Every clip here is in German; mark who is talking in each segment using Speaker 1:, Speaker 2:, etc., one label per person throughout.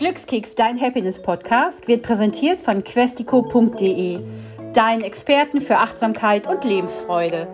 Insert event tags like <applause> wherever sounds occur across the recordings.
Speaker 1: Glückskeks, dein Happiness-Podcast, wird präsentiert von questico.de, deinen Experten für Achtsamkeit und Lebensfreude.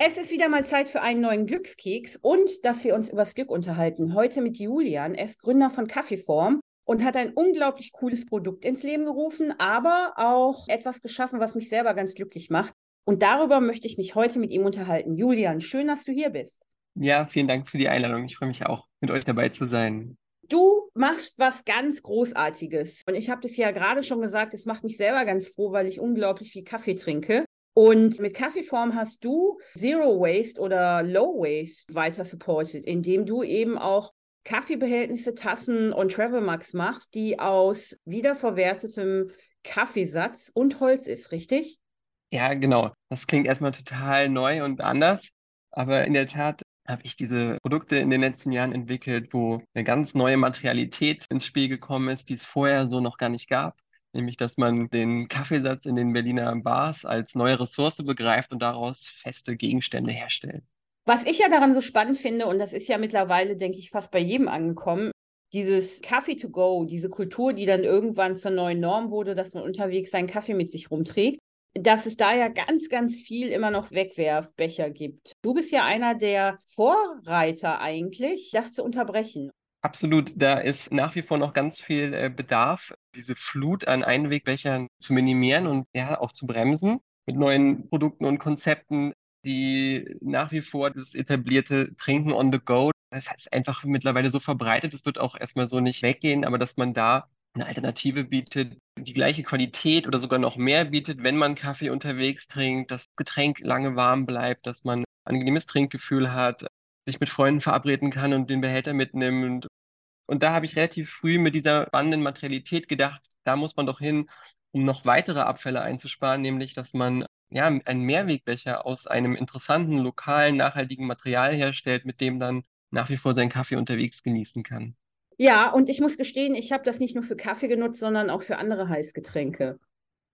Speaker 1: Es ist wieder mal Zeit für einen neuen Glückskeks und dass wir uns über das Glück unterhalten. Heute mit Julian. Er ist Gründer von Kaffeeform und hat ein unglaublich cooles Produkt ins Leben gerufen, aber auch etwas geschaffen, was mich selber ganz glücklich macht. Und darüber möchte ich mich heute mit ihm unterhalten. Julian, schön, dass du hier bist.
Speaker 2: Ja, vielen Dank für die Einladung. Ich freue mich auch, mit euch dabei zu sein.
Speaker 1: Du machst was ganz Großartiges. Und ich habe das ja gerade schon gesagt, es macht mich selber ganz froh, weil ich unglaublich viel Kaffee trinke. Und mit Kaffeeform hast du Zero Waste oder Low Waste weiter supported, indem du eben auch Kaffeebehältnisse, Tassen und Travel Mugs machst, die aus wiederverwertetem Kaffeesatz und Holz ist, richtig?
Speaker 2: Ja, genau. Das klingt erstmal total neu und anders. Aber in der Tat habe ich diese Produkte in den letzten Jahren entwickelt, wo eine ganz neue Materialität ins Spiel gekommen ist, die es vorher so noch gar nicht gab. Nämlich, dass man den Kaffeesatz in den Berliner Bars als neue Ressource begreift und daraus feste Gegenstände herstellt.
Speaker 1: Was ich ja daran so spannend finde, und das ist ja mittlerweile, denke ich, fast bei jedem angekommen, dieses Kaffee to go, diese Kultur, die dann irgendwann zur neuen Norm wurde, dass man unterwegs seinen Kaffee mit sich rumträgt dass es da ja ganz, ganz viel immer noch Wegwerfbecher gibt. Du bist ja einer der Vorreiter eigentlich, das zu unterbrechen.
Speaker 2: Absolut, da ist nach wie vor noch ganz viel äh, Bedarf, diese Flut an Einwegbechern zu minimieren und ja auch zu bremsen mit neuen Produkten und Konzepten, die nach wie vor das etablierte Trinken on the go, das ist einfach mittlerweile so verbreitet, das wird auch erstmal so nicht weggehen, aber dass man da eine Alternative bietet, die gleiche Qualität oder sogar noch mehr bietet, wenn man Kaffee unterwegs trinkt, das Getränk lange warm bleibt, dass man ein angenehmes Trinkgefühl hat, sich mit Freunden verabreden kann und den Behälter mitnimmt. Und da habe ich relativ früh mit dieser spannenden Materialität gedacht, da muss man doch hin, um noch weitere Abfälle einzusparen, nämlich dass man ja, einen Mehrwegbecher aus einem interessanten, lokalen, nachhaltigen Material herstellt, mit dem dann nach wie vor seinen Kaffee unterwegs genießen kann.
Speaker 1: Ja, und ich muss gestehen, ich habe das nicht nur für Kaffee genutzt, sondern auch für andere Heißgetränke.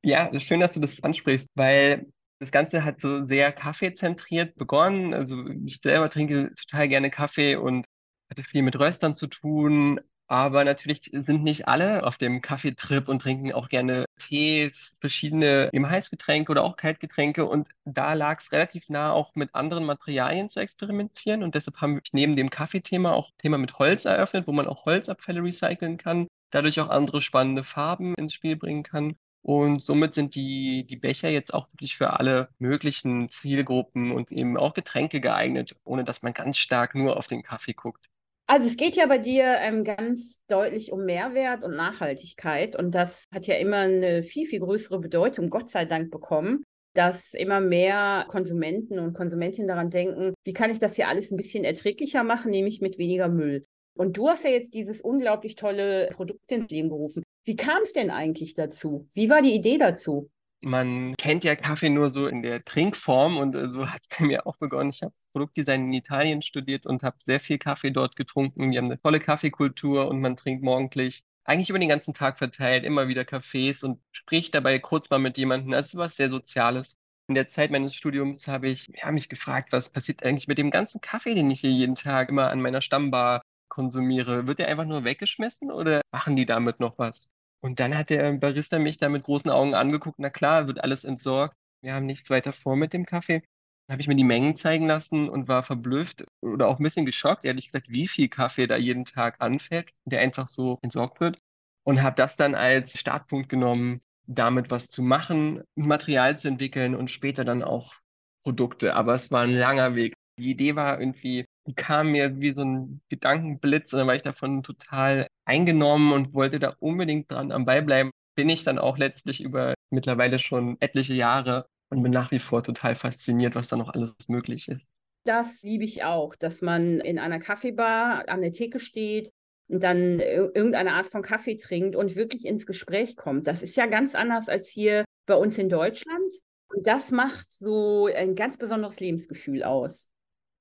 Speaker 2: Ja, schön, dass du das ansprichst, weil das Ganze hat so sehr kaffeezentriert begonnen. Also ich selber trinke total gerne Kaffee und hatte viel mit Röstern zu tun, aber natürlich sind nicht alle auf dem Kaffeetrip und trinken auch gerne Tees, verschiedene eben Heißgetränke oder auch Kaltgetränke. Und da lag es relativ nah, auch mit anderen Materialien zu experimentieren. Und deshalb haben wir neben dem Kaffeethema auch Thema mit Holz eröffnet, wo man auch Holzabfälle recyceln kann, dadurch auch andere spannende Farben ins Spiel bringen kann. Und somit sind die, die Becher jetzt auch wirklich für alle möglichen Zielgruppen und eben auch Getränke geeignet, ohne dass man ganz stark nur auf den Kaffee guckt.
Speaker 1: Also es geht ja bei dir ähm, ganz deutlich um Mehrwert und Nachhaltigkeit und das hat ja immer eine viel, viel größere Bedeutung, Gott sei Dank, bekommen, dass immer mehr Konsumenten und Konsumentinnen daran denken, wie kann ich das hier alles ein bisschen erträglicher machen, nämlich mit weniger Müll. Und du hast ja jetzt dieses unglaublich tolle Produkt ins Leben gerufen. Wie kam es denn eigentlich dazu? Wie war die Idee dazu?
Speaker 2: Man kennt ja Kaffee nur so in der Trinkform und äh, so hat es bei mir auch begonnen. Ich habe Produktdesign in Italien studiert und habe sehr viel Kaffee dort getrunken. Die haben eine tolle Kaffeekultur und man trinkt morgendlich eigentlich über den ganzen Tag verteilt immer wieder Kaffees und spricht dabei kurz mal mit jemandem. Das ist was sehr Soziales. In der Zeit meines Studiums habe ich ja, mich gefragt, was passiert eigentlich mit dem ganzen Kaffee, den ich hier jeden Tag immer an meiner Stammbar konsumiere? Wird der einfach nur weggeschmissen oder machen die damit noch was? Und dann hat der Barista mich da mit großen Augen angeguckt. Na klar, wird alles entsorgt. Wir haben nichts weiter vor mit dem Kaffee. Dann habe ich mir die Mengen zeigen lassen und war verblüfft oder auch ein bisschen geschockt, ehrlich gesagt, wie viel Kaffee da jeden Tag anfällt, der einfach so entsorgt wird. Und habe das dann als Startpunkt genommen, damit was zu machen, Material zu entwickeln und später dann auch Produkte. Aber es war ein langer Weg. Die Idee war irgendwie, die kam mir wie so ein Gedankenblitz und dann war ich davon total eingenommen und wollte da unbedingt dran am Ball bleiben. Bin ich dann auch letztlich über mittlerweile schon etliche Jahre und bin nach wie vor total fasziniert, was da noch alles möglich ist.
Speaker 1: Das liebe ich auch, dass man in einer Kaffeebar an der Theke steht und dann irgendeine Art von Kaffee trinkt und wirklich ins Gespräch kommt. Das ist ja ganz anders als hier bei uns in Deutschland. Und das macht so ein ganz besonderes Lebensgefühl aus.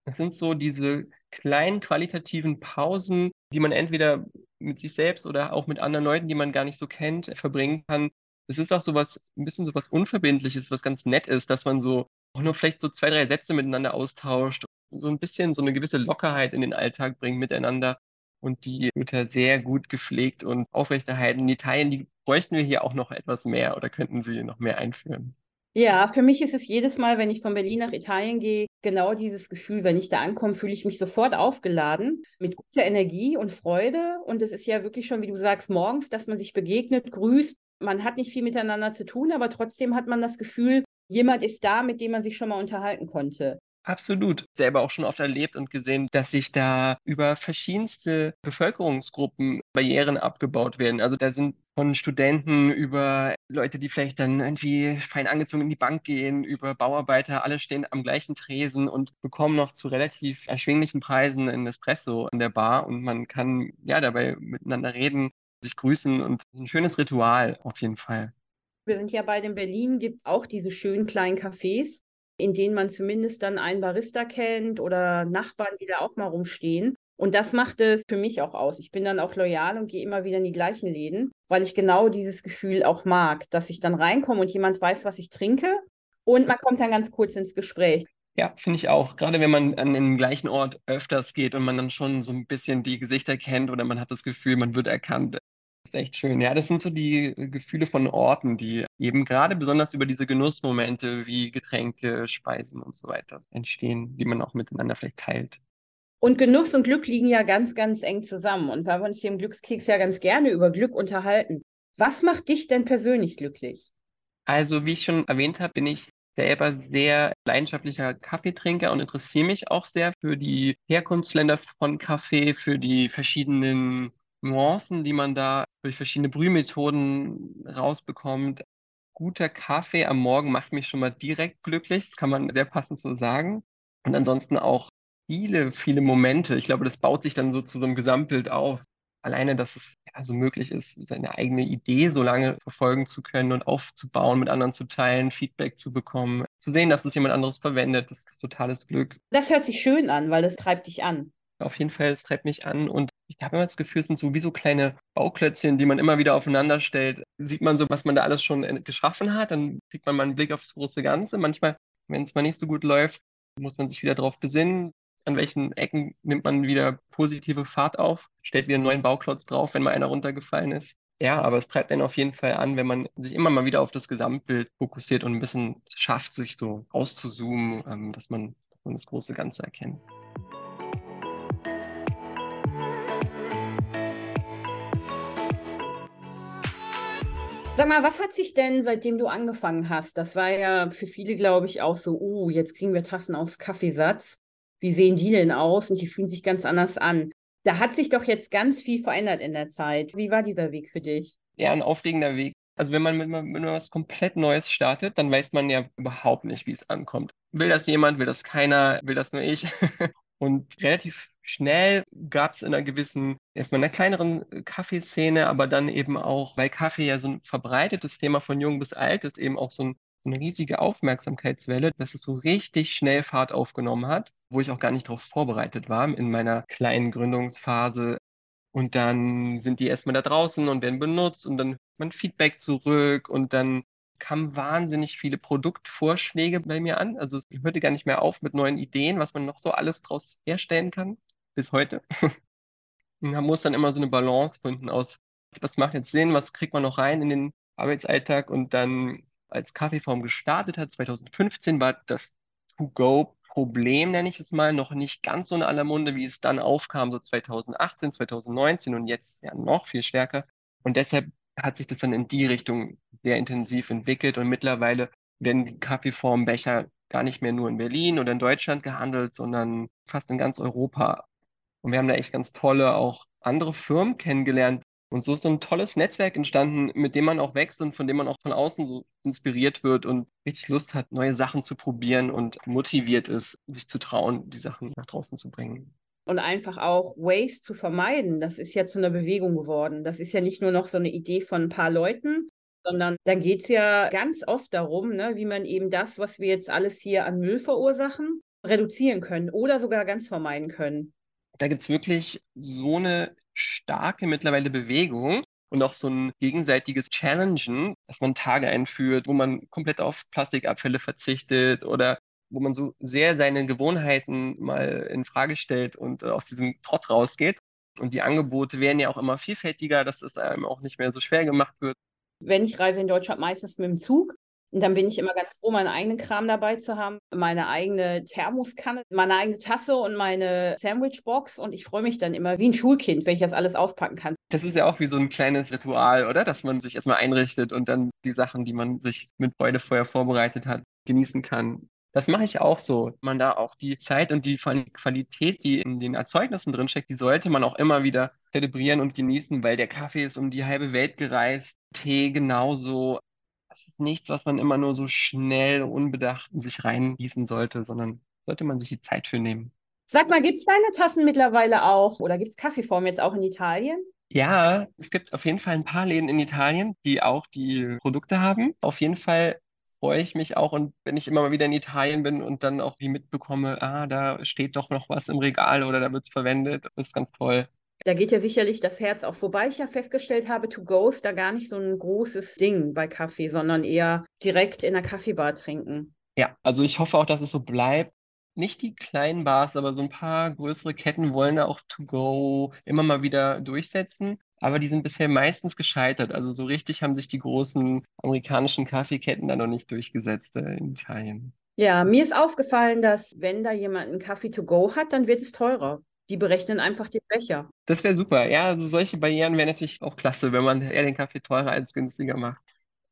Speaker 2: Es sind so diese kleinen qualitativen Pausen, die man entweder mit sich selbst oder auch mit anderen Leuten, die man gar nicht so kennt, verbringen kann. Es ist auch sowas, ein bisschen sowas Unverbindliches, was ganz nett ist, dass man so auch nur vielleicht so zwei, drei Sätze miteinander austauscht, so ein bisschen so eine gewisse Lockerheit in den Alltag bringt miteinander. und die wird ja sehr gut gepflegt und aufrechterhalten. In Italien, die bräuchten wir hier auch noch etwas mehr oder könnten sie noch mehr einführen?
Speaker 1: Ja, für mich ist es jedes Mal, wenn ich von Berlin nach Italien gehe, genau dieses Gefühl, wenn ich da ankomme, fühle ich mich sofort aufgeladen mit guter Energie und Freude. Und es ist ja wirklich schon, wie du sagst, morgens, dass man sich begegnet, grüßt. Man hat nicht viel miteinander zu tun, aber trotzdem hat man das Gefühl, jemand ist da, mit dem man sich schon mal unterhalten konnte.
Speaker 2: Absolut. Selber auch schon oft erlebt und gesehen, dass sich da über verschiedenste Bevölkerungsgruppen Barrieren abgebaut werden. Also da sind von Studenten über Leute, die vielleicht dann irgendwie fein angezogen in die Bank gehen, über Bauarbeiter, alle stehen am gleichen Tresen und bekommen noch zu relativ erschwinglichen Preisen ein Espresso in der Bar und man kann ja dabei miteinander reden, sich grüßen und ein schönes Ritual auf jeden Fall.
Speaker 1: Wir sind ja bei in Berlin, gibt es auch diese schönen kleinen Cafés in denen man zumindest dann einen Barista kennt oder Nachbarn, die da auch mal rumstehen. Und das macht es für mich auch aus. Ich bin dann auch loyal und gehe immer wieder in die gleichen Läden, weil ich genau dieses Gefühl auch mag, dass ich dann reinkomme und jemand weiß, was ich trinke und man kommt dann ganz kurz ins Gespräch.
Speaker 2: Ja, finde ich auch. Gerade wenn man an den gleichen Ort öfters geht und man dann schon so ein bisschen die Gesichter kennt oder man hat das Gefühl, man wird erkannt, ist echt schön. Ja, das sind so die äh, Gefühle von Orten, die eben gerade besonders über diese Genussmomente wie Getränke, Speisen und so weiter entstehen, die man auch miteinander vielleicht teilt.
Speaker 1: Und Genuss und Glück liegen ja ganz, ganz eng zusammen. Und weil wir uns hier im Glückskeks ja ganz gerne über Glück unterhalten, was macht dich denn persönlich glücklich?
Speaker 2: Also, wie ich schon erwähnt habe, bin ich selber sehr leidenschaftlicher Kaffeetrinker und interessiere mich auch sehr für die Herkunftsländer von Kaffee, für die verschiedenen Nuancen, die man da durch verschiedene Brühmethoden rausbekommt. Guter Kaffee am Morgen macht mich schon mal direkt glücklich, das kann man sehr passend so sagen. Und ansonsten auch viele, viele Momente. Ich glaube, das baut sich dann so zu so einem Gesamtbild auf. Alleine, dass es ja so möglich ist, seine eigene Idee so lange verfolgen zu können und aufzubauen, mit anderen zu teilen, Feedback zu bekommen, zu sehen, dass es jemand anderes verwendet, das ist totales Glück.
Speaker 1: Das hört sich schön an, weil das treibt dich an.
Speaker 2: Auf jeden Fall, es treibt mich an und ich habe immer das Gefühl, es sind so wie so kleine Bauklötzchen, die man immer wieder aufeinander stellt. Sieht man so, was man da alles schon äh, geschaffen hat, dann kriegt man mal einen Blick auf das große Ganze. Manchmal, wenn es mal nicht so gut läuft, muss man sich wieder darauf besinnen, an welchen Ecken nimmt man wieder positive Fahrt auf, stellt wieder einen neuen Bauklotz drauf, wenn mal einer runtergefallen ist. Ja, aber es treibt einen auf jeden Fall an, wenn man sich immer mal wieder auf das Gesamtbild fokussiert und ein bisschen schafft, sich so auszuzoomen, ähm, dass man, dass man das große Ganze erkennt.
Speaker 1: Sag mal, was hat sich denn, seitdem du angefangen hast? Das war ja für viele, glaube ich, auch so, oh, jetzt kriegen wir Tassen aus Kaffeesatz. Wie sehen die denn aus? Und die fühlen sich ganz anders an. Da hat sich doch jetzt ganz viel verändert in der Zeit. Wie war dieser Weg für dich?
Speaker 2: Ja, ein aufregender Weg. Also wenn man mit, mit was komplett Neues startet, dann weiß man ja überhaupt nicht, wie es ankommt. Will das jemand, will das keiner, will das nur ich? <laughs> Und relativ schnell gab es in einer gewissen, erstmal in einer kleineren äh, Kaffeeszene, aber dann eben auch, weil Kaffee ja so ein verbreitetes Thema von jung bis alt ist, eben auch so, ein, so eine riesige Aufmerksamkeitswelle, dass es so richtig schnell Fahrt aufgenommen hat, wo ich auch gar nicht darauf vorbereitet war in meiner kleinen Gründungsphase. Und dann sind die erstmal da draußen und werden benutzt und dann man Feedback zurück und dann kamen wahnsinnig viele Produktvorschläge bei mir an. Also es hörte gar nicht mehr auf mit neuen Ideen, was man noch so alles daraus herstellen kann, bis heute. <laughs> Man muss dann immer so eine Balance finden aus, was macht jetzt Sinn, was kriegt man noch rein in den Arbeitsalltag und dann als Kaffeeform gestartet hat, 2015 war das To-Go-Problem, nenne ich es mal, noch nicht ganz so in aller Munde, wie es dann aufkam, so 2018, 2019 und jetzt ja noch viel stärker. Und deshalb hat sich das dann in die Richtung sehr intensiv entwickelt und mittlerweile werden die Kaffeeformbecher gar nicht mehr nur in Berlin oder in Deutschland gehandelt, sondern fast in ganz Europa. Und wir haben da echt ganz tolle auch andere Firmen kennengelernt. Und so ist so ein tolles Netzwerk entstanden, mit dem man auch wächst und von dem man auch von außen so inspiriert wird und richtig Lust hat, neue Sachen zu probieren und motiviert ist, sich zu trauen, die Sachen nach draußen zu bringen
Speaker 1: und einfach auch Waste zu vermeiden. Das ist ja zu einer Bewegung geworden. Das ist ja nicht nur noch so eine Idee von ein paar Leuten, sondern da geht es ja ganz oft darum, ne, wie man eben das, was wir jetzt alles hier an Müll verursachen, reduzieren können oder sogar ganz vermeiden können.
Speaker 2: Da gibt es wirklich so eine starke mittlerweile Bewegung und auch so ein gegenseitiges Challengen, dass man Tage einführt, wo man komplett auf Plastikabfälle verzichtet oder wo man so sehr seine Gewohnheiten mal in Frage stellt und äh, aus diesem Trott rausgeht. Und die Angebote werden ja auch immer vielfältiger, dass es einem auch nicht mehr so schwer gemacht wird.
Speaker 1: Wenn ich reise in Deutschland meistens mit dem Zug, und dann bin ich immer ganz froh, meinen eigenen Kram dabei zu haben, meine eigene Thermoskanne, meine eigene Tasse und meine Sandwichbox. Und ich freue mich dann immer wie ein Schulkind, wenn ich das alles auspacken kann.
Speaker 2: Das ist ja auch wie so ein kleines Ritual, oder? Dass man sich erstmal einrichtet und dann die Sachen, die man sich mit vorher vorbereitet hat, genießen kann. Das mache ich auch so. Man da auch die Zeit und die Qualität, die in den Erzeugnissen drinsteckt, die sollte man auch immer wieder zelebrieren und genießen, weil der Kaffee ist um die halbe Welt gereist, Tee genauso. Das ist nichts, was man immer nur so schnell, unbedacht in sich reingießen sollte, sondern sollte man sich die Zeit für nehmen.
Speaker 1: Sag mal, gibt es deine Tassen mittlerweile auch oder gibt es Kaffeeform jetzt auch in Italien?
Speaker 2: Ja, es gibt auf jeden Fall ein paar Läden in Italien, die auch die Produkte haben. Auf jeden Fall freue ich mich auch und wenn ich immer mal wieder in Italien bin und dann auch wie mitbekomme, ah, da steht doch noch was im Regal oder da wird es verwendet, das ist ganz toll.
Speaker 1: Da geht ja sicherlich das Herz auf. Wobei ich ja festgestellt habe, To Go ist da gar nicht so ein großes Ding bei Kaffee, sondern eher direkt in der Kaffeebar trinken.
Speaker 2: Ja, also ich hoffe auch, dass es so bleibt. Nicht die kleinen Bars, aber so ein paar größere Ketten wollen da auch To Go immer mal wieder durchsetzen. Aber die sind bisher meistens gescheitert. Also so richtig haben sich die großen amerikanischen Kaffeeketten da noch nicht durchgesetzt äh, in Italien.
Speaker 1: Ja, mir ist aufgefallen, dass wenn da jemand einen Kaffee to go hat, dann wird es teurer. Die berechnen einfach den Becher.
Speaker 2: Das wäre super. Ja, also solche Barrieren wären natürlich auch klasse, wenn man eher den Kaffee teurer als günstiger macht.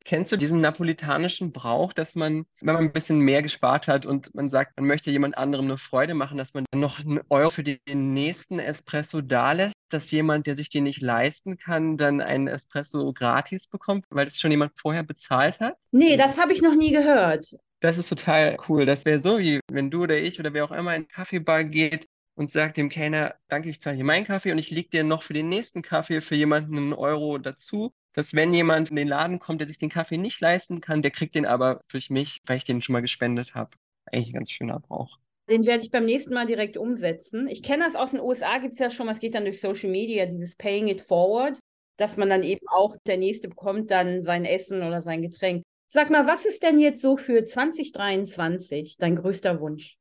Speaker 2: Kennst du diesen napolitanischen Brauch, dass man, wenn man ein bisschen mehr gespart hat und man sagt, man möchte jemand anderem eine Freude machen, dass man noch einen Euro für den nächsten Espresso da lässt, dass jemand, der sich den nicht leisten kann, dann einen Espresso gratis bekommt, weil das schon jemand vorher bezahlt hat?
Speaker 1: Nee, das habe ich noch nie gehört.
Speaker 2: Das ist total cool. Das wäre so, wie wenn du oder ich oder wer auch immer in einen Kaffeebar geht und sagt dem Kellner, danke, ich zahle hier meinen Kaffee und ich lege dir noch für den nächsten Kaffee für jemanden einen Euro dazu. Dass wenn jemand in den Laden kommt, der sich den Kaffee nicht leisten kann, der kriegt den aber durch mich, weil ich den schon mal gespendet habe. Eigentlich ein ganz schöner Brauch.
Speaker 1: Den werde ich beim nächsten Mal direkt umsetzen. Ich kenne das aus den USA, gibt es ja schon, es geht dann durch Social Media, dieses Paying it forward, dass man dann eben auch, der Nächste bekommt dann sein Essen oder sein Getränk. Sag mal, was ist denn jetzt so für 2023 dein größter Wunsch?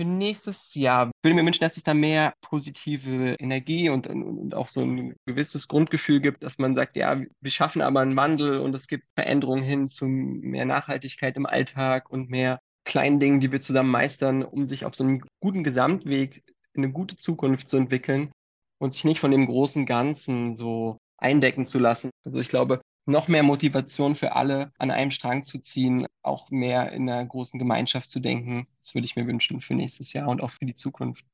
Speaker 2: Für nächstes Jahr würde mir wünschen, dass es da mehr positive Energie und, und, und, auch so ein gewisses Grundgefühl gibt, dass man sagt, ja, wir schaffen aber einen Wandel und es gibt Veränderungen hin zu mehr Nachhaltigkeit im Alltag und mehr kleinen Dingen, die wir zusammen meistern, um sich auf so einem guten Gesamtweg in eine gute Zukunft zu entwickeln und sich nicht von dem großen Ganzen so eindecken zu lassen. Also ich glaube, noch mehr Motivation für alle an einem Strang zu ziehen, auch mehr in einer großen Gemeinschaft zu denken. Das würde ich mir wünschen für nächstes Jahr und auch für die Zukunft.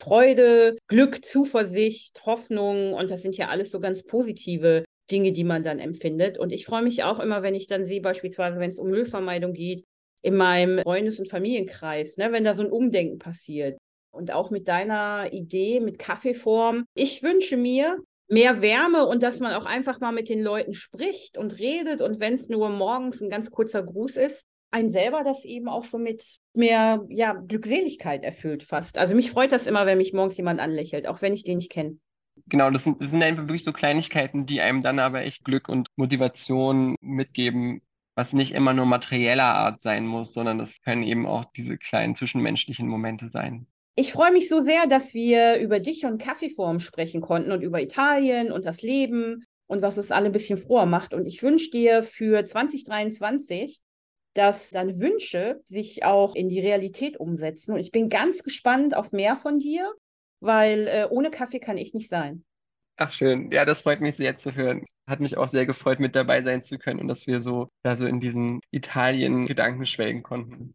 Speaker 1: Freude, Glück, Zuversicht, Hoffnung und das sind ja alles so ganz positive Dinge, die man dann empfindet. Und ich freue mich auch immer, wenn ich dann sehe, beispielsweise, wenn es um Müllvermeidung geht, in meinem Freundes- und Familienkreis, ne, wenn da so ein Umdenken passiert. Und auch mit deiner Idee mit Kaffeeform. Ich wünsche mir, mehr Wärme und dass man auch einfach mal mit den Leuten spricht und redet und wenn es nur morgens ein ganz kurzer Gruß ist, ein selber das eben auch so mit mehr ja, Glückseligkeit erfüllt fast. Also mich freut das immer, wenn mich morgens jemand anlächelt, auch wenn ich den nicht kenne.
Speaker 2: Genau, das sind, das sind einfach wirklich so Kleinigkeiten, die einem dann aber echt Glück und Motivation mitgeben, was nicht immer nur materieller Art sein muss, sondern das können eben auch diese kleinen zwischenmenschlichen Momente sein.
Speaker 1: Ich freue mich so sehr, dass wir über dich und Kaffeeform sprechen konnten und über Italien und das Leben und was es alle ein bisschen froher macht. Und ich wünsche dir für 2023, dass deine Wünsche sich auch in die Realität umsetzen. Und ich bin ganz gespannt auf mehr von dir, weil äh, ohne Kaffee kann ich nicht sein.
Speaker 2: Ach schön, ja, das freut mich sehr zu hören. Hat mich auch sehr gefreut, mit dabei sein zu können und dass wir so da so in diesen Italien-Gedanken schwelgen konnten.